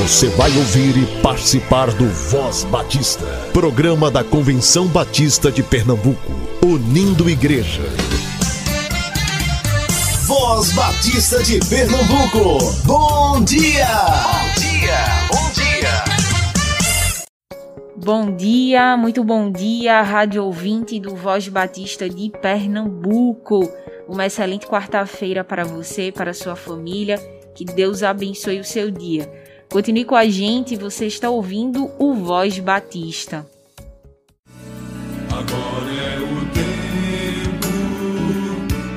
Você vai ouvir e participar do Voz Batista, programa da Convenção Batista de Pernambuco, unindo igreja. Voz Batista de Pernambuco, bom dia! Bom dia, bom dia! Bom dia, muito bom dia, rádio ouvinte do Voz Batista de Pernambuco. Uma excelente quarta-feira para você, para sua família. Que Deus abençoe o seu dia. Continue com a gente, você está ouvindo o Voz Batista. Agora é o tempo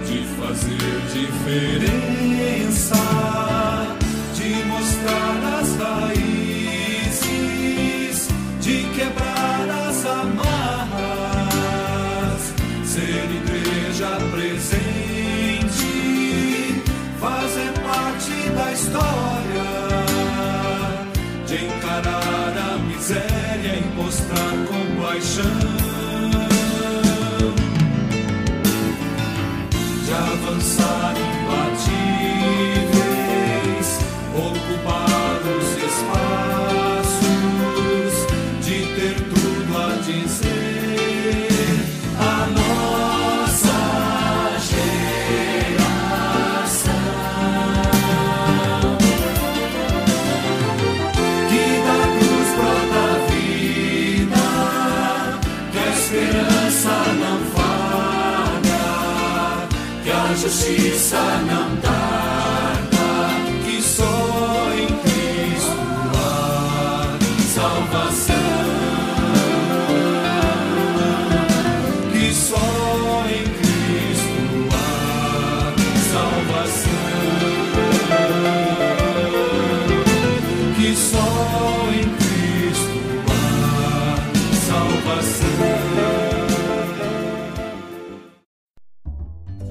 de fazer diferença,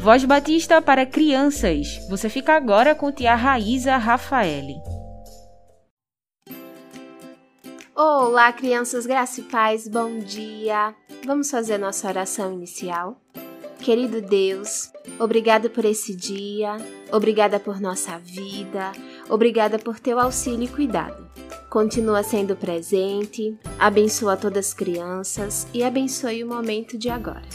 Voz Batista para crianças. Você fica agora com tia Raíza Rafaele. Olá, crianças graça e paz, bom dia! Vamos fazer nossa oração inicial? Querido Deus, obrigada por esse dia, obrigada por nossa vida, obrigada por teu auxílio e cuidado. Continua sendo presente, abençoa todas as crianças e abençoe o momento de agora.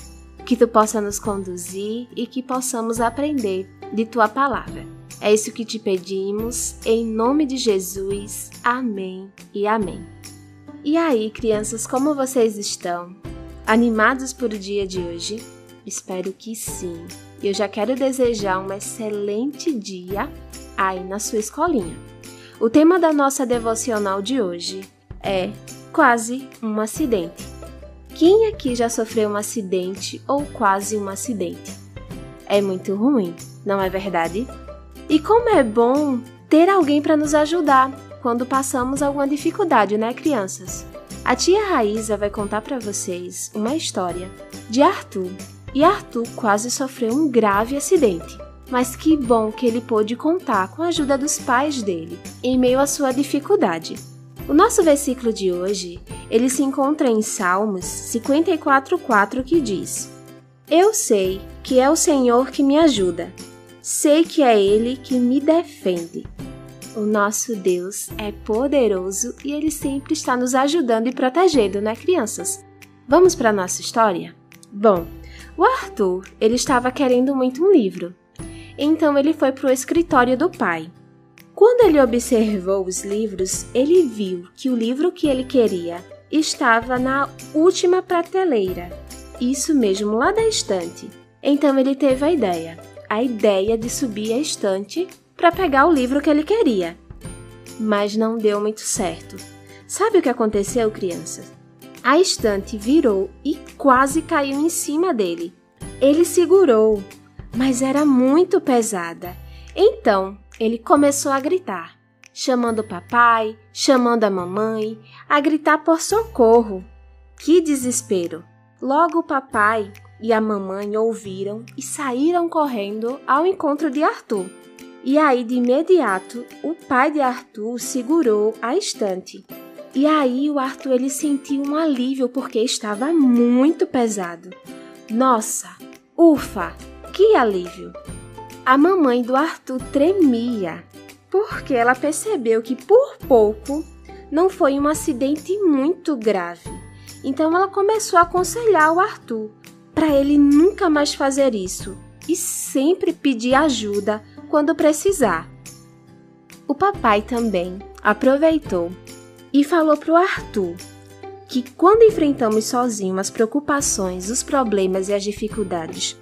Que tu possa nos conduzir e que possamos aprender de tua palavra. É isso que te pedimos, em nome de Jesus. Amém e amém. E aí, crianças, como vocês estão? Animados por o dia de hoje? Espero que sim. E eu já quero desejar um excelente dia aí na sua escolinha. O tema da nossa devocional de hoje é quase um acidente. Quem aqui já sofreu um acidente ou quase um acidente? É muito ruim, não é verdade? E como é bom ter alguém para nos ajudar quando passamos alguma dificuldade, né, crianças? A tia Raíza vai contar para vocês uma história de Arthur. E Arthur quase sofreu um grave acidente. Mas que bom que ele pôde contar com a ajuda dos pais dele em meio à sua dificuldade. O nosso versículo de hoje, ele se encontra em Salmos 54:4 que diz: Eu sei que é o Senhor que me ajuda. Sei que é ele que me defende. O nosso Deus é poderoso e ele sempre está nos ajudando e protegendo, né, crianças? Vamos para nossa história? Bom, o Arthur, ele estava querendo muito um livro. Então ele foi para o escritório do pai. Quando ele observou os livros, ele viu que o livro que ele queria estava na última prateleira. Isso mesmo, lá da estante. Então ele teve a ideia, a ideia de subir a estante para pegar o livro que ele queria. Mas não deu muito certo. Sabe o que aconteceu, crianças? A estante virou e quase caiu em cima dele. Ele segurou, mas era muito pesada. Então, ele começou a gritar, chamando o papai, chamando a mamãe, a gritar por socorro. Que desespero! Logo o papai e a mamãe ouviram e saíram correndo ao encontro de Arthur. E aí, de imediato, o pai de Arthur segurou a estante. E aí o Arthur ele sentiu um alívio porque estava muito pesado. Nossa, ufa, que alívio! A mamãe do Arthur tremia. porque ela percebeu que por pouco não foi um acidente muito grave. Então ela começou a aconselhar o Arthur para ele nunca mais fazer isso e sempre pedir ajuda quando precisar. O papai também aproveitou e falou para o Arthur que quando enfrentamos sozinho as preocupações, os problemas e as dificuldades,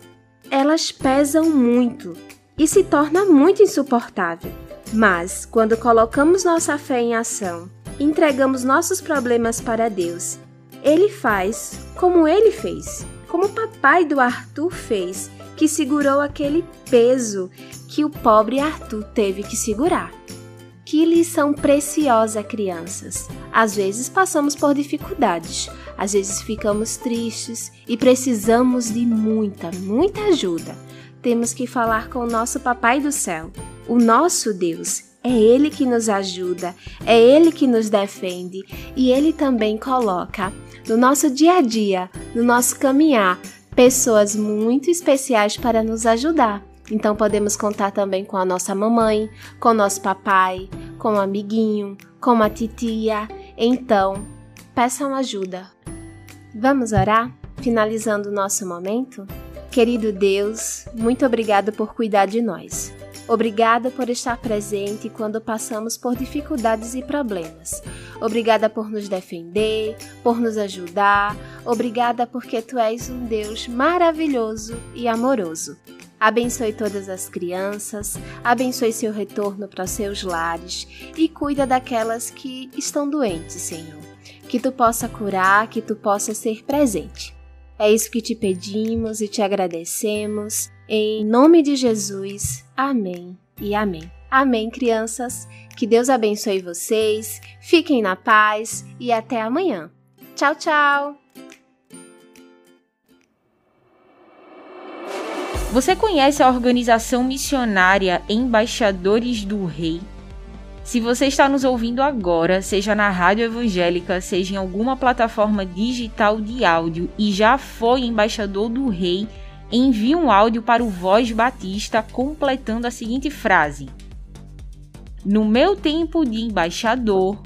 elas pesam muito e se torna muito insuportável. Mas quando colocamos nossa fé em ação, entregamos nossos problemas para Deus, ele faz como ele fez, como o papai do Arthur fez, que segurou aquele peso que o pobre Arthur teve que segurar. Que lição preciosa, crianças! Às vezes passamos por dificuldades, às vezes ficamos tristes e precisamos de muita, muita ajuda. Temos que falar com o nosso Papai do Céu, o nosso Deus. É Ele que nos ajuda, é Ele que nos defende e Ele também coloca no nosso dia a dia, no nosso caminhar, pessoas muito especiais para nos ajudar. Então podemos contar também com a nossa mamãe, com o nosso papai, com o amiguinho, com a titia. Então, peçam ajuda. Vamos orar? Finalizando o nosso momento? Querido Deus, muito obrigado por cuidar de nós. Obrigada por estar presente quando passamos por dificuldades e problemas. Obrigada por nos defender, por nos ajudar. Obrigada porque tu és um Deus maravilhoso e amoroso. Abençoe todas as crianças, abençoe seu retorno para seus lares e cuida daquelas que estão doentes, Senhor. Que tu possa curar, que tu possa ser presente. É isso que te pedimos e te agradecemos. Em nome de Jesus. Amém e amém. Amém, crianças. Que Deus abençoe vocês. Fiquem na paz e até amanhã. Tchau, tchau. Você conhece a organização missionária Embaixadores do Rei? Se você está nos ouvindo agora, seja na rádio evangélica, seja em alguma plataforma digital de áudio e já foi embaixador do Rei, envie um áudio para o Voz Batista completando a seguinte frase: No meu tempo de embaixador,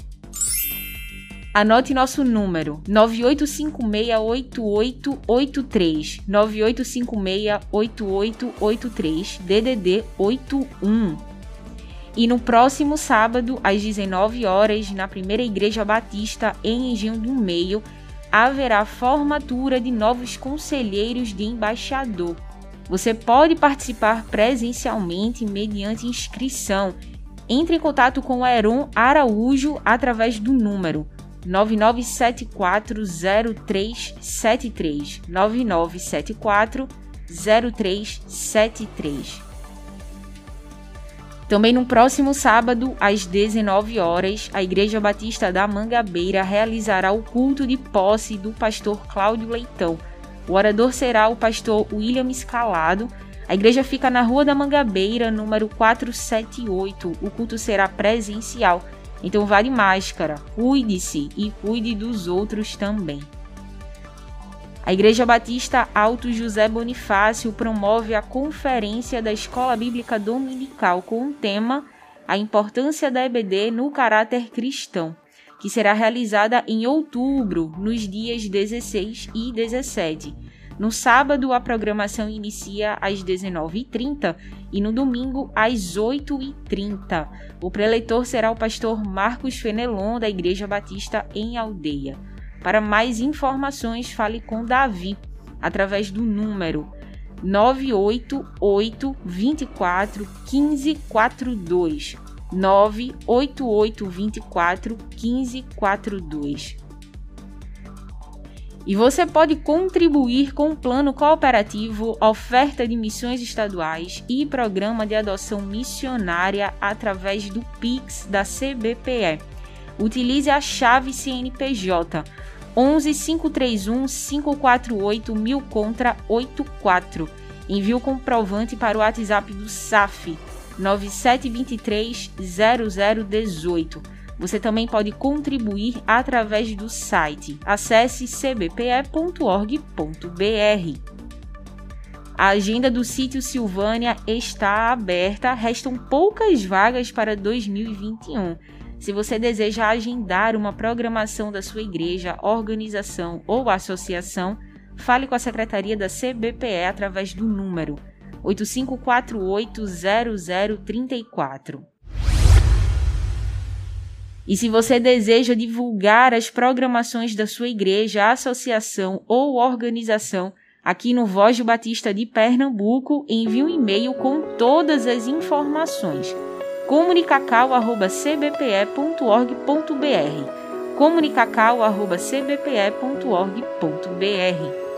Anote nosso número 98568883 98568883 DDD 81. E no próximo sábado às 19 horas na Primeira Igreja Batista em Engenho do Meio haverá formatura de novos conselheiros de embaixador. Você pode participar presencialmente mediante inscrição. Entre em contato com o Heron Araújo através do número 99740373 99740373. Também no próximo sábado, às 19 horas, a Igreja Batista da Mangabeira realizará o culto de posse do pastor Cláudio Leitão. O orador será o pastor William Escalado. A igreja fica na Rua da Mangabeira, número 478. O culto será presencial então vá de máscara, cuide-se e cuide dos outros também. A Igreja Batista Alto José Bonifácio promove a conferência da Escola Bíblica Dominical com o tema A Importância da EBD no Caráter Cristão, que será realizada em outubro, nos dias 16 e 17 no sábado, a programação inicia às 19h30 e no domingo, às 8h30. O preleitor será o pastor Marcos Fenelon, da Igreja Batista em Aldeia. Para mais informações, fale com Davi através do número 988 24 1542. 988 24 1542. E você pode contribuir com o plano cooperativo, oferta de missões estaduais e programa de adoção missionária através do Pix da CBPE. Utilize a chave CNPJ 11 531 548 1000 contra 84. Envie o comprovante para o WhatsApp do SAF 9723 0018 você também pode contribuir através do site. Acesse cbpe.org.br. A agenda do sítio Silvânia está aberta, restam poucas vagas para 2021. Se você deseja agendar uma programação da sua igreja, organização ou associação, fale com a secretaria da CBPE através do número 85480034. E se você deseja divulgar as programações da sua igreja, associação ou organização aqui no Voz do Batista de Pernambuco, envie um e-mail com todas as informações. comunicacau@cbpe.org.br. comunicacau@cbpe.org.br.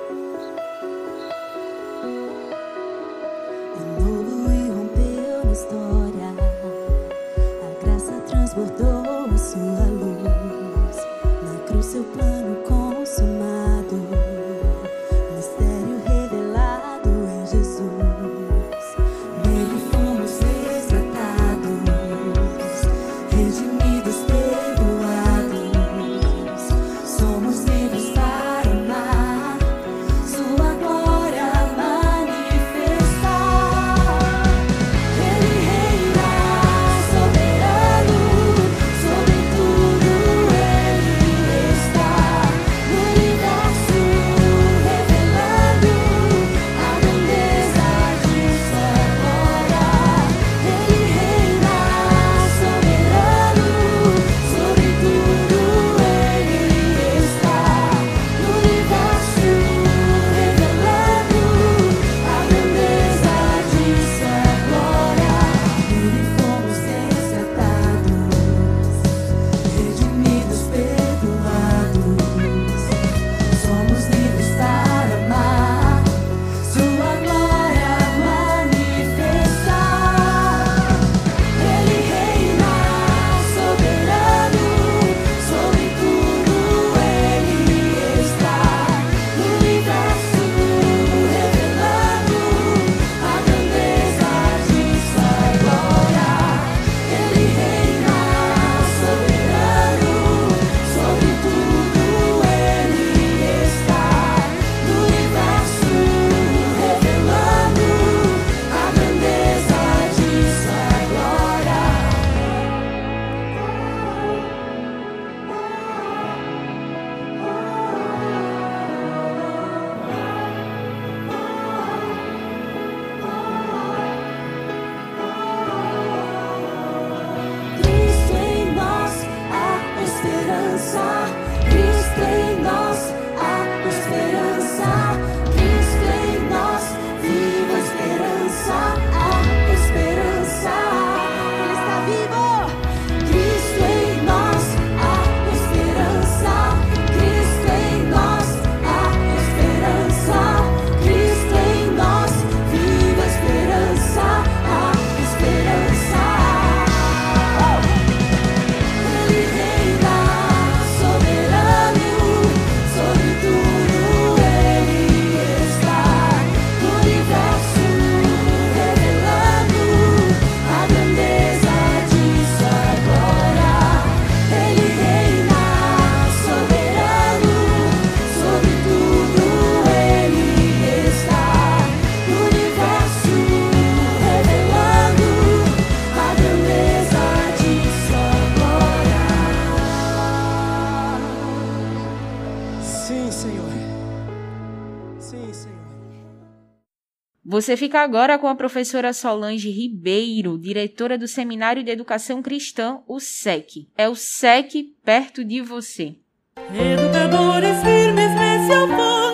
Você fica agora com a professora Solange Ribeiro, diretora do Seminário de Educação Cristã, o SEC. É o SEC perto de você. Educadores firmes nesse afã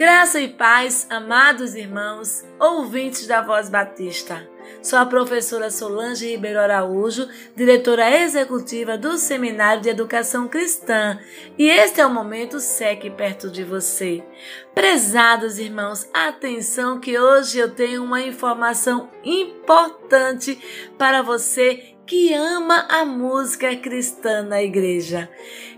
Graça e paz, amados irmãos, ouvintes da Voz Batista. Sou a professora Solange Ribeiro Araújo, diretora executiva do Seminário de Educação Cristã, e este é o momento SEC perto de você. Prezados irmãos, atenção que hoje eu tenho uma informação importante para você que ama a música cristã na igreja.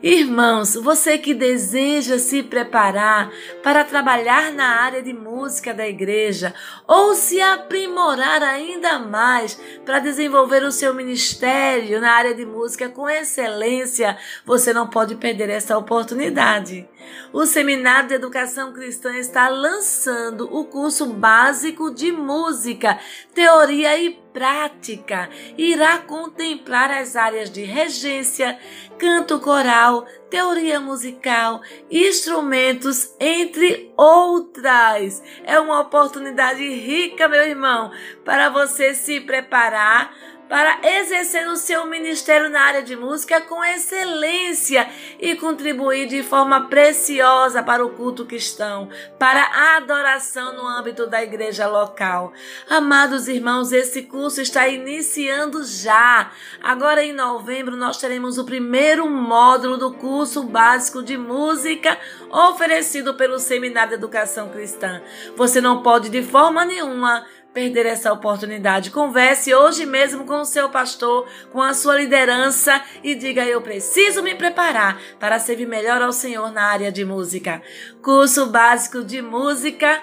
Irmãos, você que deseja se preparar para trabalhar na área de música da igreja ou se aprimorar ainda mais para desenvolver o seu ministério na área de música com excelência, você não pode perder essa oportunidade. O Seminário de Educação Cristã está lançando o curso básico de música, teoria e prática. Irá contemplar as áreas de regência, canto coral, teoria musical, instrumentos, entre outras. É uma oportunidade rica, meu irmão, para você se preparar para exercer o seu ministério na área de música com excelência e contribuir de forma preciosa para o culto cristão, para a adoração no âmbito da igreja local. Amados irmãos, esse curso está iniciando já. Agora em novembro nós teremos o primeiro módulo do curso básico de música oferecido pelo Seminário de Educação Cristã. Você não pode de forma nenhuma perder essa oportunidade. Converse hoje mesmo com o seu pastor, com a sua liderança e diga: Eu preciso me preparar para servir melhor ao Senhor na área de música. Curso básico de música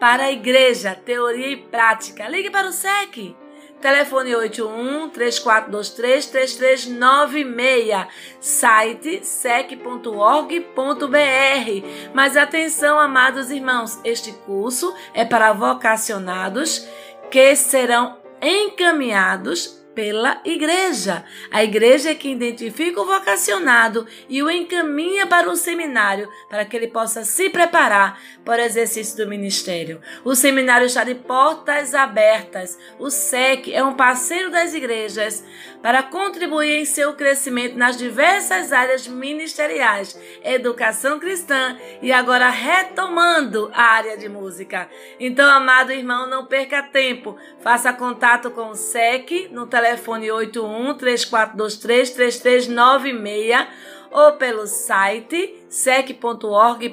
para a igreja, teoria e prática. Ligue para o SEC. Telefone 81 3423 3396. Site sec.org.br. Mas atenção, amados irmãos, este curso é para vocacionados que serão encaminhados pela igreja. A igreja é que identifica o vocacionado e o encaminha para o seminário para que ele possa se preparar para o exercício do ministério. O seminário está de portas abertas. O SEC é um parceiro das igrejas para contribuir em seu crescimento nas diversas áreas ministeriais, educação cristã e agora retomando a área de música. Então, amado irmão, não perca tempo. Faça contato com o SEC no telefone 81 3423 3396 ou pelo site sec.org.br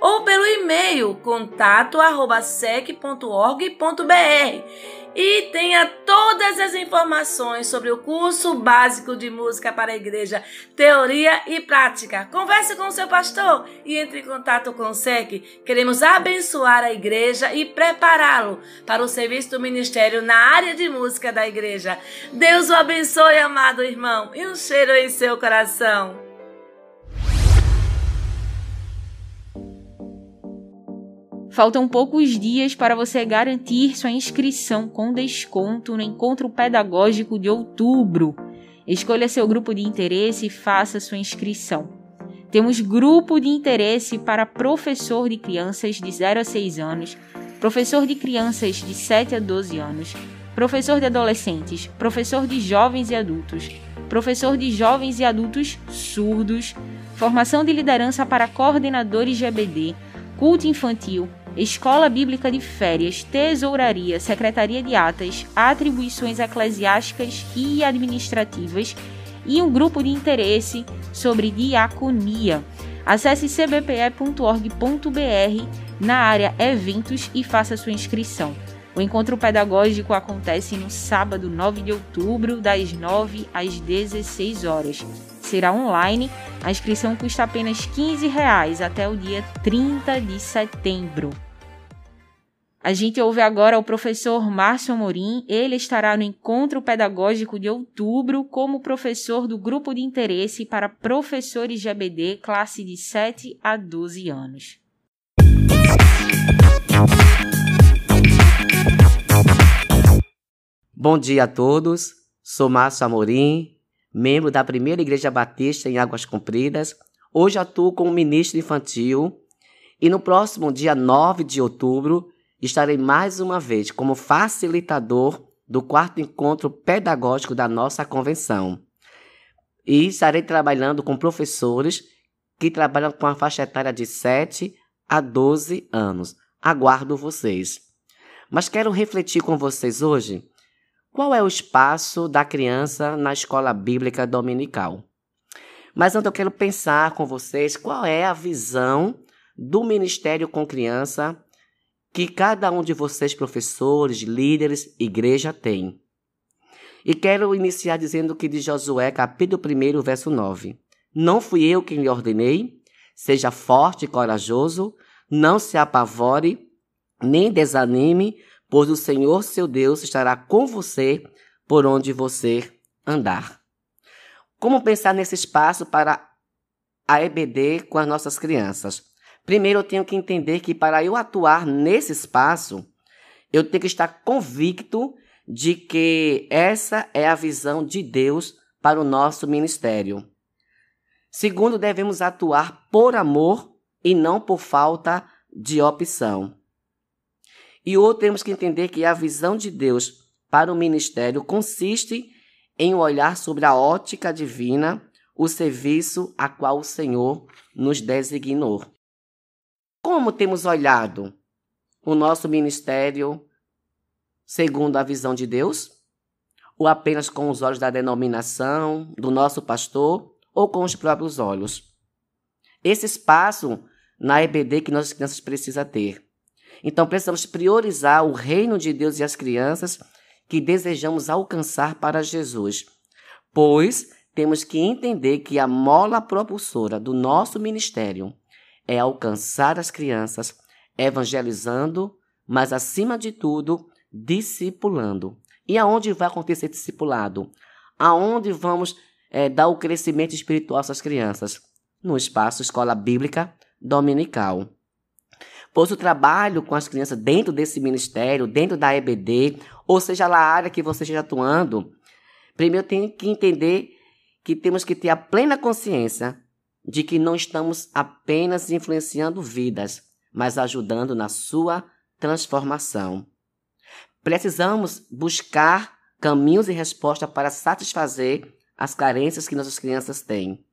ou pelo e-mail contato@sec.org.br e tenha todas as informações sobre o curso básico de música para a igreja, teoria e prática. Converse com o seu pastor e entre em contato com o SEC. Queremos abençoar a igreja e prepará-lo para o serviço do ministério na área de música da igreja. Deus o abençoe, amado irmão, e um cheiro em seu coração. Faltam poucos dias para você garantir sua inscrição com desconto no encontro pedagógico de outubro. Escolha seu grupo de interesse e faça sua inscrição. Temos grupo de interesse para professor de crianças de 0 a 6 anos, professor de crianças de 7 a 12 anos, professor de adolescentes, professor de jovens e adultos, professor de jovens e adultos surdos, formação de liderança para coordenadores de EBD, culto infantil, Escola Bíblica de Férias, Tesouraria, Secretaria de Atas, Atribuições Eclesiásticas e Administrativas e um grupo de interesse sobre diaconia. Acesse cbpe.org.br na área Eventos e faça sua inscrição. O encontro pedagógico acontece no sábado 9 de outubro, das 9 às 16 horas será online. A inscrição custa apenas 15 reais até o dia 30 de setembro. A gente ouve agora o professor Márcio Morim. Ele estará no encontro pedagógico de outubro como professor do grupo de interesse para professores de ABD, classe de 7 a 12 anos. Bom dia a todos. Sou Márcio Amorim, membro da Primeira Igreja Batista em Águas Compridas. Hoje atuo como ministro infantil e no próximo dia 9 de outubro estarei mais uma vez como facilitador do quarto encontro pedagógico da nossa convenção. E estarei trabalhando com professores que trabalham com a faixa etária de 7 a 12 anos. Aguardo vocês. Mas quero refletir com vocês hoje qual é o espaço da criança na escola bíblica dominical? Mas antes eu quero pensar com vocês qual é a visão do ministério com criança que cada um de vocês, professores, líderes, igreja, tem. E quero iniciar dizendo que de Josué, capítulo 1, verso 9. Não fui eu quem lhe ordenei, seja forte e corajoso, não se apavore, nem desanime, pois o Senhor seu Deus estará com você por onde você andar. Como pensar nesse espaço para a EBD com as nossas crianças? Primeiro, eu tenho que entender que para eu atuar nesse espaço, eu tenho que estar convicto de que essa é a visão de Deus para o nosso ministério. Segundo, devemos atuar por amor e não por falta de opção. E outro, temos que entender que a visão de Deus para o ministério consiste em olhar sobre a ótica divina o serviço a qual o Senhor nos designou. Como temos olhado o nosso ministério segundo a visão de Deus? Ou apenas com os olhos da denominação, do nosso pastor, ou com os próprios olhos? Esse espaço na EBD que nossas crianças precisam ter. Então precisamos priorizar o reino de Deus e as crianças que desejamos alcançar para Jesus, pois temos que entender que a mola propulsora do nosso ministério é alcançar as crianças, evangelizando, mas acima de tudo, discipulando. E aonde vai acontecer discipulado? Aonde vamos é, dar o crescimento espiritual às crianças? No espaço Escola Bíblica Dominical. Pois o trabalho com as crianças dentro desse ministério, dentro da EBD, ou seja lá a área que você esteja atuando, primeiro tem que entender que temos que ter a plena consciência de que não estamos apenas influenciando vidas, mas ajudando na sua transformação. Precisamos buscar caminhos e respostas para satisfazer as carências que nossas crianças têm.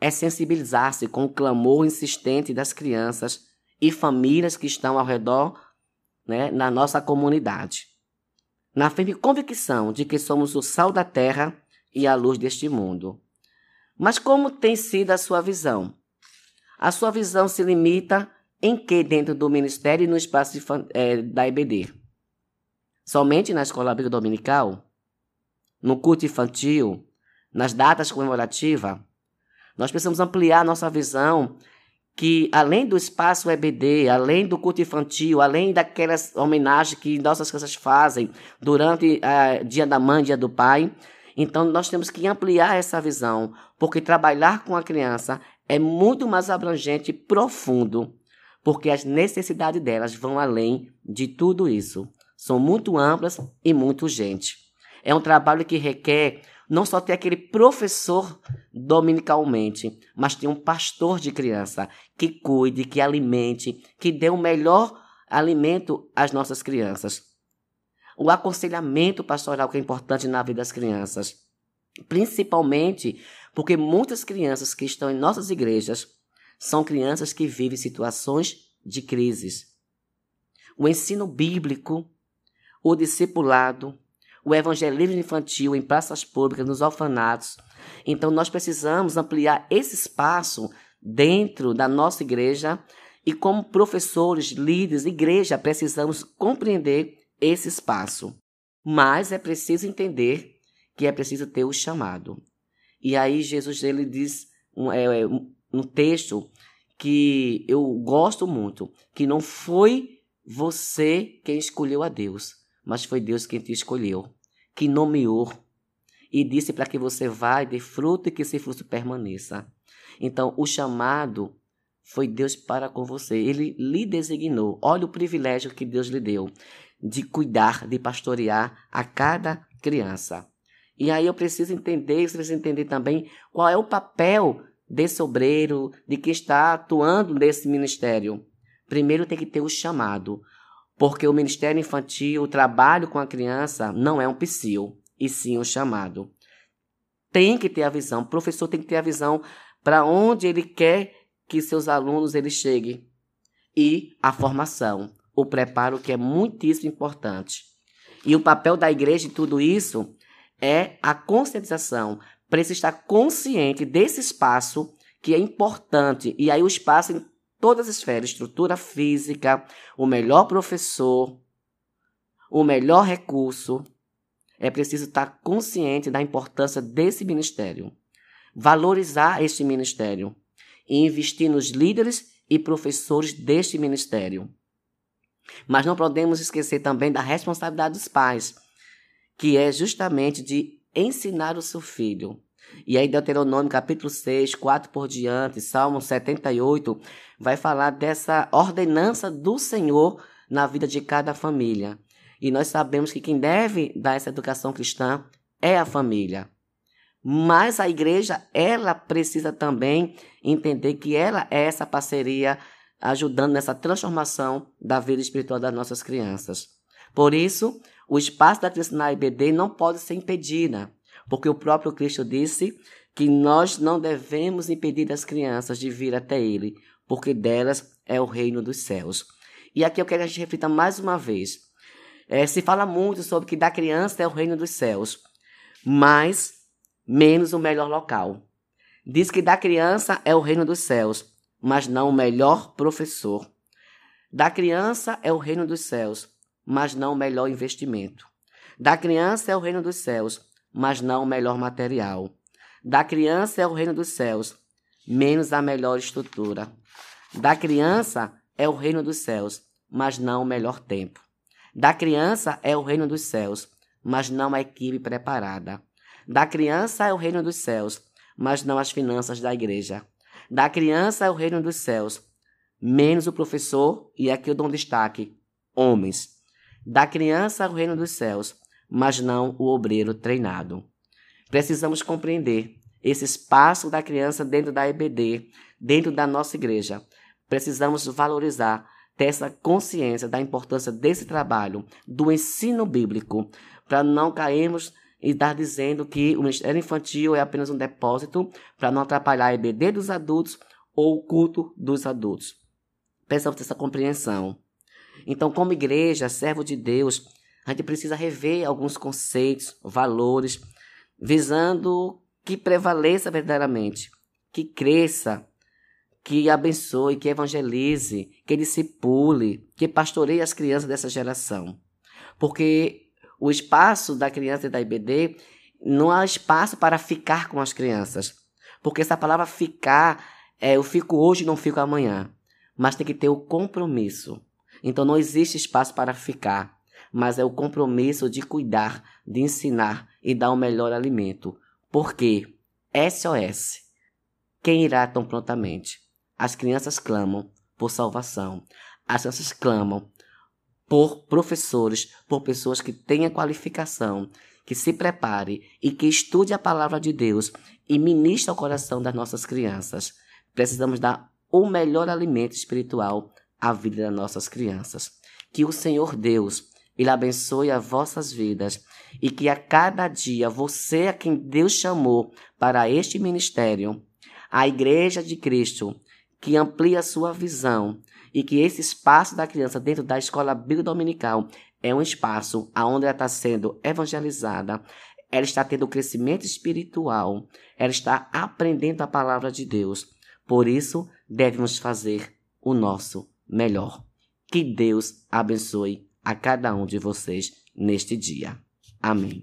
É sensibilizar-se com o clamor insistente das crianças e famílias que estão ao redor né, na nossa comunidade. Na firme convicção de que somos o sal da terra e a luz deste mundo. Mas como tem sido a sua visão? A sua visão se limita em que dentro do ministério e no espaço de, é, da EBD? Somente na escola bíblica dominical? No culto infantil? Nas datas comemorativas? Nós precisamos ampliar nossa visão que além do espaço EBD, além do culto infantil, além daquelas homenagens que nossas crianças fazem durante uh, Dia da Mãe, Dia do Pai, então nós temos que ampliar essa visão, porque trabalhar com a criança é muito mais abrangente e profundo, porque as necessidades delas vão além de tudo isso. São muito amplas e muito urgentes. É um trabalho que requer não só ter aquele professor dominicalmente, mas ter um pastor de criança que cuide, que alimente, que dê o melhor alimento às nossas crianças. O aconselhamento pastoral que é importante na vida das crianças, principalmente porque muitas crianças que estão em nossas igrejas são crianças que vivem situações de crises. O ensino bíblico, o discipulado, o evangelismo infantil em praças públicas, nos orfanatos. Então, nós precisamos ampliar esse espaço dentro da nossa igreja e, como professores, líderes, igreja, precisamos compreender esse espaço. Mas é preciso entender que é preciso ter o chamado. E aí, Jesus ele diz um, é, um texto que eu gosto muito, que não foi você quem escolheu a Deus, mas foi Deus quem te escolheu, que nomeou e disse para que você vá e dê fruto e que esse fruto permaneça. Então, o chamado foi Deus para com você. Ele lhe designou. Olha o privilégio que Deus lhe deu de cuidar, de pastorear a cada criança. E aí eu preciso entender, você precisa entender também qual é o papel desse obreiro, de quem está atuando nesse ministério. Primeiro tem que ter o chamado. Porque o ministério infantil, o trabalho com a criança, não é um psil, e sim um chamado. Tem que ter a visão, o professor tem que ter a visão para onde ele quer que seus alunos eles cheguem. E a formação, o preparo que é muitíssimo importante. E o papel da igreja em tudo isso é a conscientização. Precisa estar consciente desse espaço que é importante. E aí o espaço todas as esferas, estrutura física, o melhor professor, o melhor recurso. é preciso estar consciente da importância desse ministério, valorizar este ministério e investir nos líderes e professores deste ministério. Mas não podemos esquecer também da responsabilidade dos pais, que é justamente de ensinar o seu filho. E aí, Deuteronômio capítulo 6, 4 por diante, Salmo 78, vai falar dessa ordenança do Senhor na vida de cada família. E nós sabemos que quem deve dar essa educação cristã é a família. Mas a igreja, ela precisa também entender que ela é essa parceria ajudando nessa transformação da vida espiritual das nossas crianças. Por isso, o espaço da criança na IBD não pode ser impedida, porque o próprio Cristo disse que nós não devemos impedir as crianças de vir até Ele, porque delas é o reino dos céus. E aqui eu quero que a gente reflita mais uma vez. É, se fala muito sobre que da criança é o reino dos céus, mas menos o melhor local. Diz que da criança é o reino dos céus, mas não o melhor professor. Da criança é o reino dos céus, mas não o melhor investimento. Da criança é o reino dos céus, mas não o melhor material. Da criança é o reino dos céus, menos a melhor estrutura. Da criança é o reino dos céus, mas não o melhor tempo. Da criança é o reino dos céus, mas não a equipe preparada. Da criança é o reino dos céus, mas não as finanças da igreja. Da criança é o reino dos céus, menos o professor, e aqui eu dou um destaque: homens. Da criança é o reino dos céus, mas não o obreiro treinado. Precisamos compreender esse espaço da criança dentro da EBD, dentro da nossa igreja. Precisamos valorizar ter essa consciência da importância desse trabalho, do ensino bíblico, para não cairmos e estar dizendo que o Ministério Infantil é apenas um depósito para não atrapalhar a EBD dos adultos ou o culto dos adultos. Precisamos ter essa compreensão. Então, como igreja, servo de Deus, a gente precisa rever alguns conceitos, valores, visando que prevaleça verdadeiramente, que cresça que abençoe, que evangelize, que discipule, que pastoreie as crianças dessa geração. Porque o espaço da criança e da IBD não há espaço para ficar com as crianças. Porque essa palavra ficar é eu fico hoje não fico amanhã. Mas tem que ter o compromisso. Então não existe espaço para ficar, mas é o compromisso de cuidar, de ensinar e dar o melhor alimento. Porque SOS, quem irá tão prontamente? As crianças clamam por salvação. As crianças clamam por professores, por pessoas que tenham qualificação, que se prepare e que estude a palavra de Deus e ministre ao coração das nossas crianças. Precisamos dar o melhor alimento espiritual à vida das nossas crianças. Que o Senhor Deus ele abençoe as vossas vidas e que a cada dia você a quem Deus chamou para este ministério, a Igreja de Cristo, que amplie a sua visão e que esse espaço da criança dentro da escola bíblica dominical é um espaço onde ela está sendo evangelizada, ela está tendo crescimento espiritual, ela está aprendendo a palavra de Deus. Por isso, devemos fazer o nosso melhor. Que Deus abençoe a cada um de vocês neste dia. Amém.